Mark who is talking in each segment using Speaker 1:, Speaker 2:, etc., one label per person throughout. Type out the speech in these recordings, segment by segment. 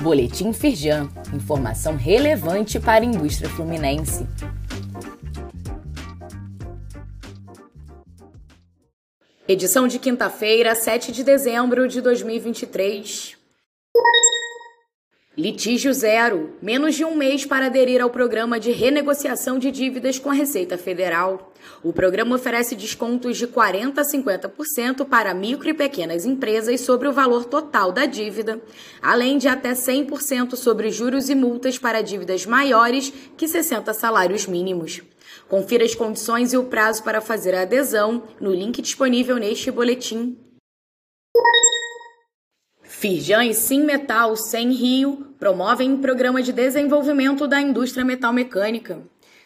Speaker 1: Boletim Firjan, informação relevante para a indústria fluminense. Edição de quinta-feira, 7 de dezembro de 2023. Litígio zero. Menos de um mês para aderir ao programa de renegociação de dívidas com a Receita Federal. O programa oferece descontos de 40% a 50% para micro e pequenas empresas sobre o valor total da dívida, além de até 100% sobre juros e multas para dívidas maiores que 60 salários mínimos. Confira as condições e o prazo para fazer a adesão no link disponível neste boletim. Firjan e Sim Metal Sem Rio promovem um programa de desenvolvimento da indústria metal mecânica.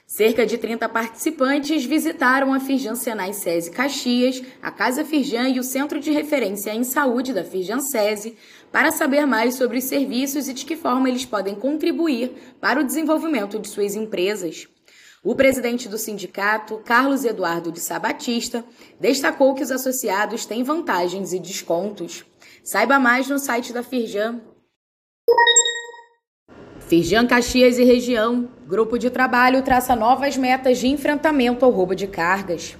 Speaker 1: Cerca de 30 participantes visitaram a Firjan Senai SESI Caxias, a Casa Firjan e o Centro de Referência em Saúde da Firjan SESI para saber mais sobre os serviços e de que forma eles podem contribuir para o desenvolvimento de suas empresas. O presidente do sindicato, Carlos Eduardo de Sabatista, destacou que os associados têm vantagens e descontos. Saiba mais no site da Firjan. Firjan Caxias e região. Grupo de trabalho traça novas metas de enfrentamento ao roubo de cargas.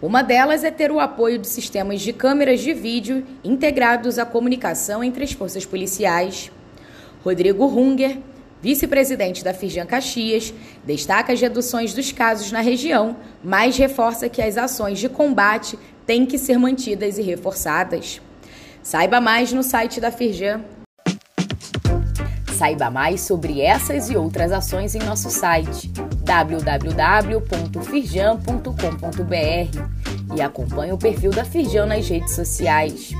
Speaker 1: Uma delas é ter o apoio de sistemas de câmeras de vídeo integrados à comunicação entre as forças policiais. Rodrigo Hunger, vice-presidente da Firjan Caxias, destaca as reduções dos casos na região, mas reforça que as ações de combate têm que ser mantidas e reforçadas. Saiba mais no site da Firjan. Saiba mais sobre essas e outras ações em nosso site www.firjan.com.br e acompanhe o perfil da Firjan nas redes sociais.